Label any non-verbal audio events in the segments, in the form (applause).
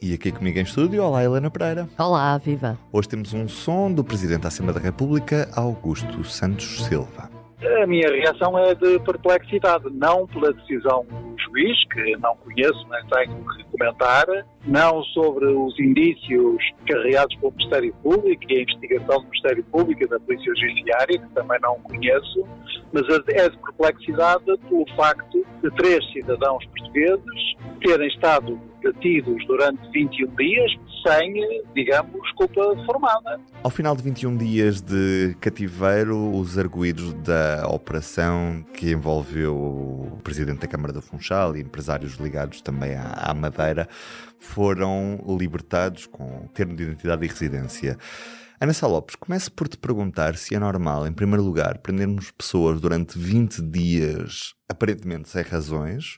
E aqui comigo em estúdio, olá Helena Pereira. Olá, viva. Hoje temos um som do Presidente da Assembleia da República, Augusto Santos Silva. A minha reação é de perplexidade, não pela decisão do juiz, que não conheço, nem tenho que comentar, não sobre os indícios carregados pelo Ministério Público e a investigação do Ministério Público e da Polícia Judiciária, que também não conheço, mas é de perplexidade pelo facto de três cidadãos portugueses terem estado detidos durante 21 dias sem, digamos, culpa formada. Ao final de 21 dias de cativeiro, os arguídos da operação que envolveu o presidente da Câmara do Funchal e empresários ligados também à, Madeira foram libertados com termo de identidade e residência. Ana Sá Lopes, começo por te perguntar se é normal, em primeiro lugar, prendermos pessoas durante 20 dias, aparentemente sem razões,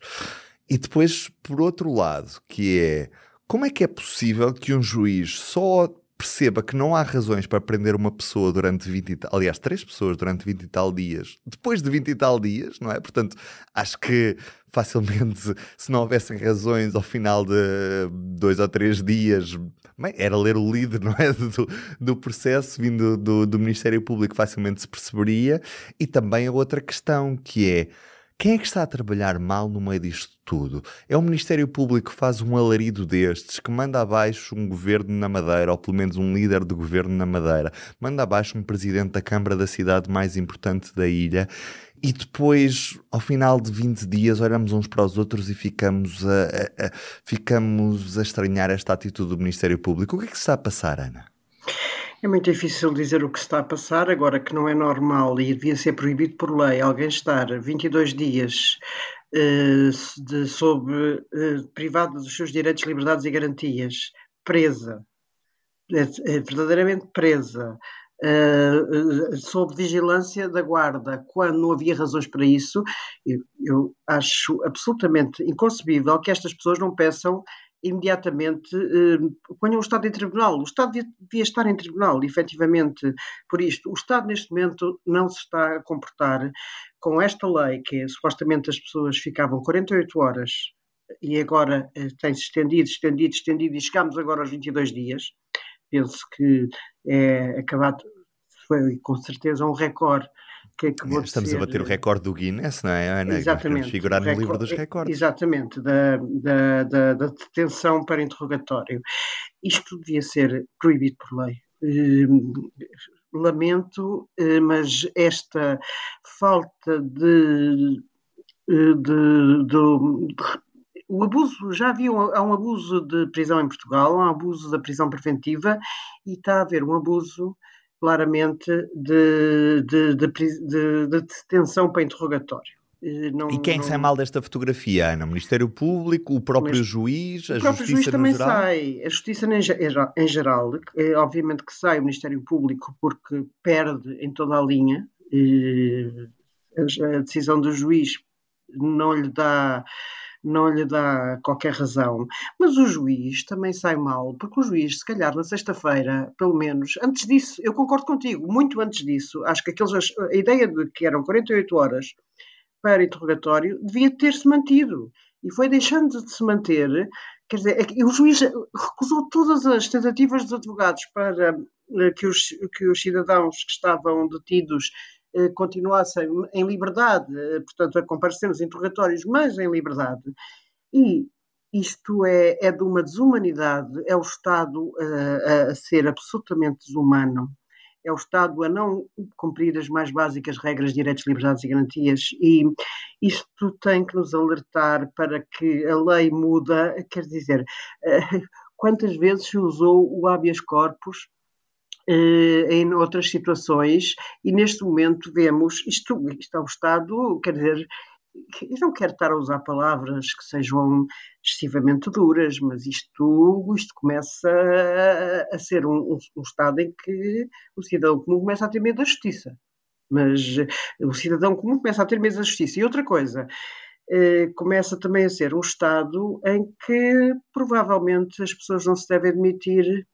e depois, por outro lado, que é como é que é possível que um juiz só perceba que não há razões para prender uma pessoa durante 20 e tal, aliás, três pessoas durante 20 e tal dias, depois de 20 e tal dias, não é? Portanto, acho que facilmente, se não houvessem razões ao final de dois ou três dias, bem, era ler o líder, (laughs) não é? Do, do processo vindo do, do Ministério Público, facilmente se perceberia. E também a outra questão que é quem é que está a trabalhar mal no meio disto tudo? É o Ministério Público que faz um alarido destes, que manda abaixo um governo na Madeira, ou pelo menos um líder de governo na Madeira, manda abaixo um presidente da Câmara da cidade mais importante da ilha, e depois, ao final de 20 dias, olhamos uns para os outros e ficamos a, a, a ficamos a estranhar esta atitude do Ministério Público. O que é que se está a passar, Ana? É muito difícil dizer o que está a passar, agora que não é normal e devia ser proibido por lei alguém estar 22 dias uh, de, sob, uh, privado dos seus direitos, liberdades e garantias, presa, é, verdadeiramente presa, uh, sob vigilância da guarda, quando não havia razões para isso, eu, eu acho absolutamente inconcebível que estas pessoas não peçam imediatamente eh, ponham o Estado em tribunal. O Estado devia, estar em tribunal, efetivamente, por isto. O Estado, neste momento, não se está a comportar com esta lei, que é, supostamente as pessoas ficavam 48 horas e agora eh, tem-se estendido, estendido, estendido e chegamos agora aos 22 dias. Penso que é acabado, foi com certeza um recorde que acabou Estamos ser... a bater o recorde do Guinness, não é, Ana? Exatamente. figurar no livro dos recordes. Exatamente, da, da, da, da, detenção para interrogatório. Isto devia ser proibido por lei. Hum, lamento, eh, mas esta falta de, eh, de, de, de o abuso, já havia um, há um abuso de prisão em Portugal, há um abuso da prisão preventiva e está a haver um abuso claramente de, de, de, de detenção para interrogatório. Não, e quem não... sai mal desta fotografia, Ana? O Ministério Público, o próprio Mas, juiz, a o próprio Justiça juiz também geral? sai, a Justiça em, geral, é, obviamente que sai o Ministério Público porque perde em toda a linha, a decisão do juiz não lhe dá não lhe dá qualquer razão. Mas o juiz também sai mal, porque o juiz, se calhar na sexta-feira, pelo menos, antes disso, eu concordo contigo, muito antes disso, acho que aqueles, a ideia de que eram 48 horas para interrogatório devia ter-se mantido. E foi deixando de se manter, quer dizer, é o juiz recusou todas as tentativas dos advogados para eh, que os, que os cidadãos que estavam detidos continuassem em liberdade, eh, portanto, a comparecer nos interrogatórios, mas em liberdade. E isto é, é de uma desumanidade, é o Estado a, eh, a ser absolutamente desumano, é o Estado a não cumprir as mais básicas regras direitos, liberdades e garantias, e isto tem que nos alertar para que a lei muda, quer dizer, (laughs) quantas vezes se usou o habeas corpus eh, em outras situações, e neste momento vemos, isto, isto é o Estado, quer dizer, eu não quero estar a usar palavras que sejam excessivamente duras, mas isto, isto começa a, a ser um, um, um, Estado em que o cidadão comum começa a ter medo da justiça. mas o cidadão comum começa a ter medo da justiça. E outra coisa, começa também a ser um Estado em que provavelmente as pessoas não se devem admitir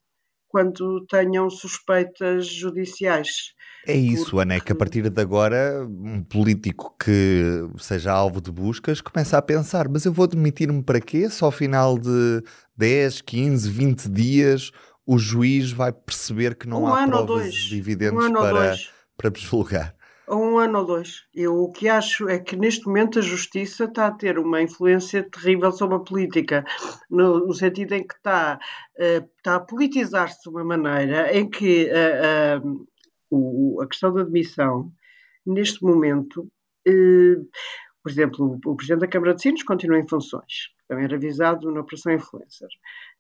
quando tenham suspeitas judiciais. É isso, porque... Ana, que a partir de agora um político que seja alvo de buscas começa a pensar, mas eu vou demitir-me para quê? Só ao final de 10, 15, 20 dias o juiz vai perceber que não um há provas evidentes um para, para (laughs) julgar ou um ano ou dois. Eu o que acho é que neste momento a justiça está a ter uma influência terrível sobre a política, no, no sentido em que está, uh, está a politizar-se de uma maneira em que uh, uh, o, a questão da admissão, neste momento, por exemplo, o, o Presidente da Câmara de Sinos continua em funções, também era avisado na Operação Influencer.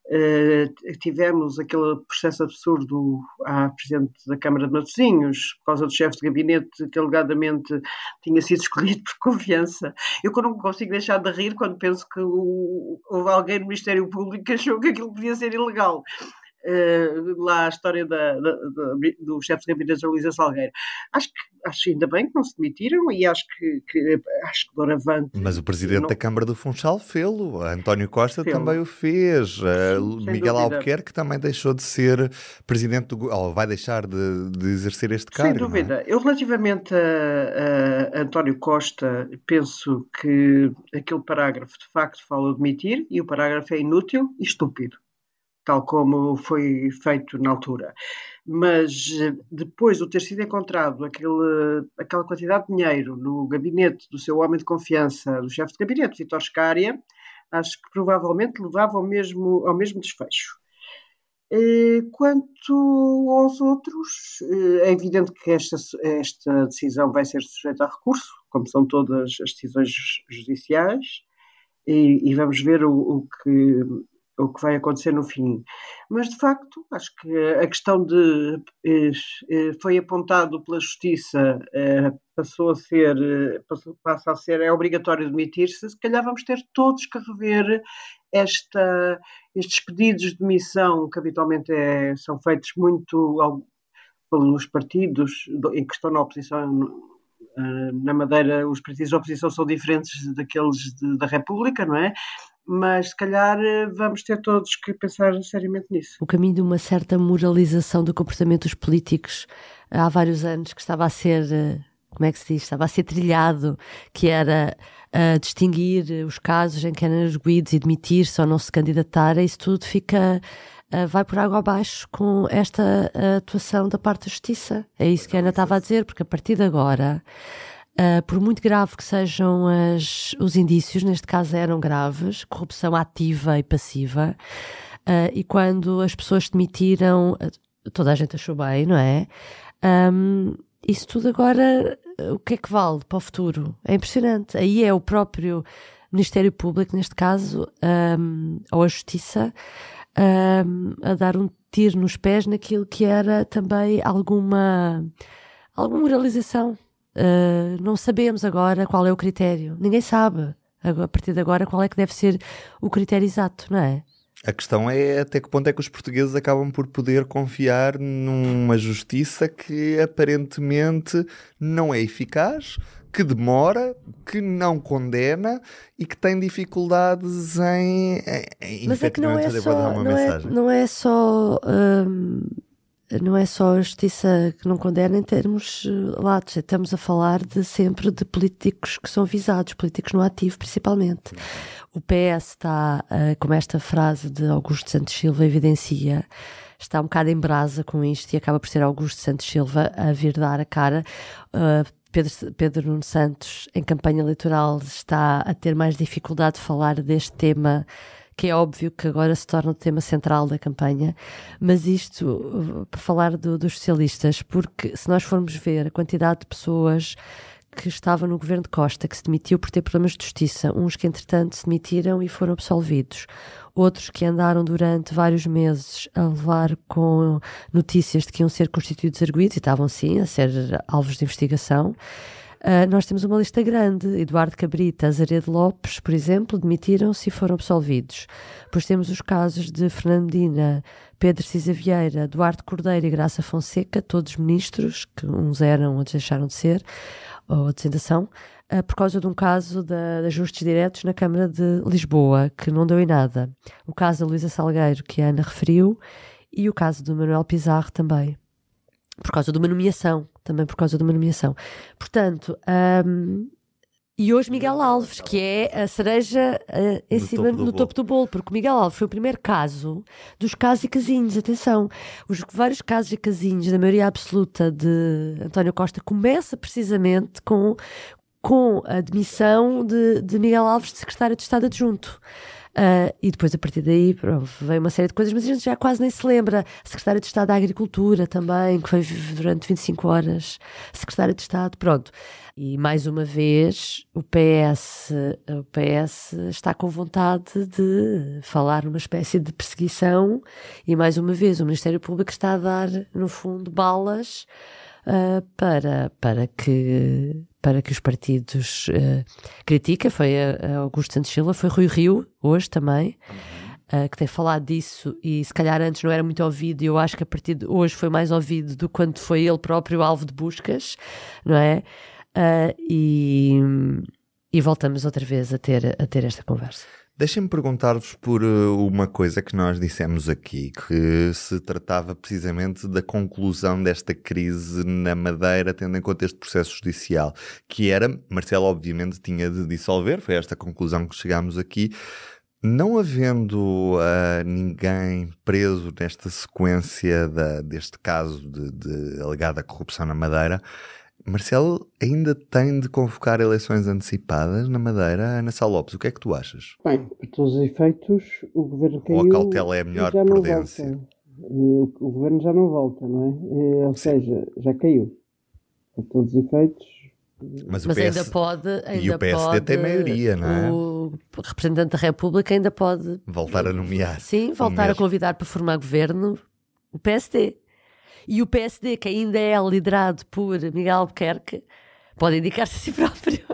Uh, tivemos aquele processo absurdo à Presidente da Câmara de Matosinhos, por causa do chefe de gabinete que alegadamente tinha sido escolhido por confiança. Eu não consigo deixar de rir quando penso que o, houve alguém no Ministério Público que achou que aquilo podia ser ilegal. Uh, lá a história da, da, da, do chefe de gabinete da Luísa Salgueiro. Acho que acho ainda bem que não se demitiram e acho que, que acho que doravante. Mas o presidente não... da Câmara do Funchal fê-lo, António Costa fê também o fez, uh, Miguel Albuquerque também deixou de ser presidente do ou vai deixar de, de exercer este cargo. Sem é? dúvida. É? Eu relativamente a, a, António Costa penso que aquele parágrafo de facto fala de demitir e o parágrafo é inútil e estúpido tal como foi feito na altura. Mas depois de ter sido encontrado aquele, aquela quantidade de dinheiro no gabinete do seu homem de confiança, do chefe de gabinete, Vitor Scária, acho que provavelmente levava ao mesmo, ao mesmo desfecho. Eh, quanto aos outros, eh, é evidente que esta, esta decisão vai ser sujeita a recurso, como são todas as decisões judiciais, e, e vamos ver o, o, que, o que vai acontecer no fim. Mas, de facto, acho que a questão de. Eh, eh, foi apontado pela Justiça, eh, passou a ser. Passou, passa a ser. é obrigatório demitir-se. Se calhar vamos ter todos que rever esta, estes pedidos de demissão, que habitualmente é, são feitos muito pelos partidos em que estão na oposição. Na Madeira, os partidos da oposição são diferentes daqueles de, da República, não é? Mas se calhar eh, vamos ter todos que pensar seriamente nisso. O caminho de uma certa moralização do comportamento dos políticos eh, há vários anos que estava a ser, eh, como é que se diz, estava a ser trilhado, que era uh, distinguir os casos em que eram arguídos e demitir-se ou não se candidatar, isso tudo fica vai por água abaixo com esta atuação da parte da justiça. É isso que a Ana estava a dizer, porque a partir de agora Uh, por muito grave que sejam as, os indícios, neste caso eram graves, corrupção ativa e passiva, uh, e quando as pessoas demitiram, toda a gente achou bem, não é? Um, isso tudo agora, o que é que vale para o futuro? É impressionante. Aí é o próprio Ministério Público, neste caso, um, ou a Justiça, um, a dar um tiro nos pés naquilo que era também alguma, alguma moralização Uh, não sabemos agora qual é o critério. Ninguém sabe a partir de agora qual é que deve ser o critério exato, não é? A questão é até que ponto é que os portugueses acabam por poder confiar numa justiça que aparentemente não é eficaz, que demora, que não condena e que tem dificuldades em, em Mas é que não é só, não é, não é só hum, não é só a justiça que não condena em termos eh, latos, estamos a falar de sempre de políticos que são visados, políticos no ativo principalmente. O PS está, uh, como esta frase de Augusto Santos Silva evidencia, está um bocado em brasa com isto e acaba por ser Augusto Santos Silva a vir dar a cara. Uh, Pedro, Pedro Nuno Santos, em campanha eleitoral, está a ter mais dificuldade de falar deste tema que é óbvio que agora se torna o tema central da campanha, mas isto para falar do, dos socialistas, porque se nós formos ver a quantidade de pessoas que estavam no governo de Costa, que se demitiu por ter problemas de justiça, uns que entretanto se demitiram e foram absolvidos, outros que andaram durante vários meses a levar com notícias de que iam ser constituídos arguídos e estavam sim a ser alvos de investigação. Uh, nós temos uma lista grande. Eduardo Cabrita, Azaredo Lopes, por exemplo, demitiram-se e foram absolvidos. Depois temos os casos de Fernando Medina, Pedro Cisa Vieira, Duarte Cordeiro e Graça Fonseca, todos ministros, que uns eram, outros deixaram de ser, ou ainda são, uh, por causa de um caso de, de ajustes diretos na Câmara de Lisboa, que não deu em nada. O caso da Luísa Salgueiro, que a Ana referiu, e o caso do Manuel Pizarro também por causa de uma nomeação, também por causa de uma nomeação. Portanto, um, e hoje Miguel Alves, que é a cereja uh, em no cima, topo no topo do bolo, porque o Miguel Alves foi o primeiro caso dos casos e casinhos. Atenção, os vários casos e casinhos da maioria absoluta de António Costa começa precisamente com, com a demissão de, de Miguel Alves de secretário de Estado adjunto. Uh, e depois, a partir daí, veio uma série de coisas, mas a gente já quase nem se lembra. Secretária de Estado da Agricultura também, que foi durante 25 horas secretária de Estado, pronto. E mais uma vez, o PS, o PS está com vontade de falar numa espécie de perseguição, e mais uma vez, o Ministério Público está a dar, no fundo, balas uh, para, para que para que os partidos uh, critiquem. Foi a, a Augusto Santos Silva, foi Rui Rio, hoje também, uh, que tem falado disso e se calhar antes não era muito ouvido e eu acho que a partir de hoje foi mais ouvido do que quando foi ele próprio alvo de buscas, não é? Uh, e, e voltamos outra vez a ter, a ter esta conversa. Deixem-me perguntar-vos por eh, uma coisa que nós dissemos aqui, que se tratava precisamente da conclusão desta crise na Madeira, tendo em conta este processo judicial, que era, Marcelo obviamente tinha de dissolver, foi esta conclusão que chegámos aqui, não havendo uh, ninguém preso nesta sequência da, deste caso de, de alegada corrupção na Madeira, Marcelo ainda tem de convocar eleições antecipadas na Madeira. Ana Sá Lopes, o que é que tu achas? Bem, por todos os efeitos, o governo caiu. Ou a cautela é a melhor prudência? O, o, governo já não volta, não é? é ou Sim. seja, já caiu. Por todos os efeitos. Mas, o Mas PS... ainda pode. Ainda e o PSD pode, tem maioria, não é? O representante da República ainda pode. Voltar a nomear. Sim, voltar a convidar para formar governo o PSD. E o PSD, que ainda é liderado por Miguel Albuquerque, pode indicar-se a si (laughs) próprio.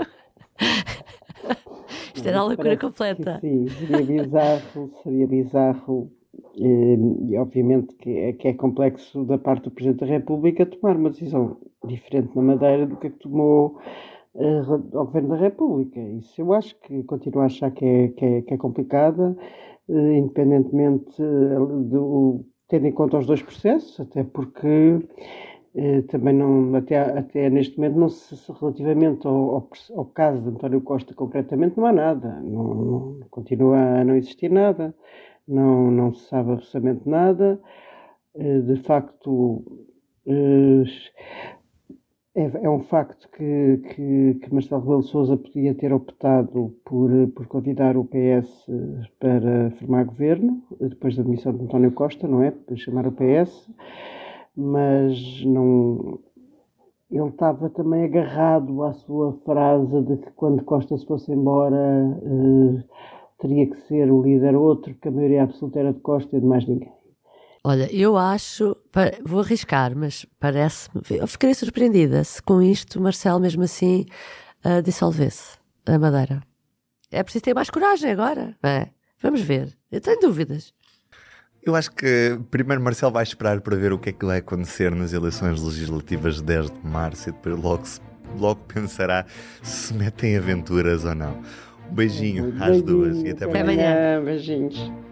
Isto era a loucura completa. Sim, seria bizarro, seria bizarro. Eh, e, obviamente que é, que é complexo da parte do Presidente da República tomar uma decisão diferente na Madeira do que a que tomou uh, ao Governo da República. Isso eu acho que continuo a achar que é, que é, que é complicada, uh, independentemente do tendo em conta os dois processos, até porque eh, também não, até, até neste momento, não se, relativamente ao, ao, ao, caso de António Costa concretamente, não há nada, não, não, continua a não existir nada, não, não se sabe absolutamente nada, eh, de facto. Eh, é, é, um facto que, que, que Marcelo Rebelo Sousa podia ter optado por, por convidar o PS para formar governo, depois da demissão de António Costa, não é? Para chamar o PS, mas não. Ele estava também agarrado à sua frase de que quando Costa se fosse embora eh, teria que ser o líder outro, que a maioria absoluta era de Costa e de mais ninguém. Olha, eu acho, vou arriscar, mas parece-me, eu ficaria surpreendida se com isto Marcelo mesmo assim uh, dissolvesse a Madeira. É preciso ter mais coragem agora, é? Vamos ver. Eu tenho dúvidas. Eu acho que primeiro Marcelo vai esperar para ver o que é que vai acontecer nas eleições legislativas de 10 de março e depois logo, logo pensará se se metem aventuras ou não. Um beijinho às duas e até amanhã. Até amanhã. Beijinhos.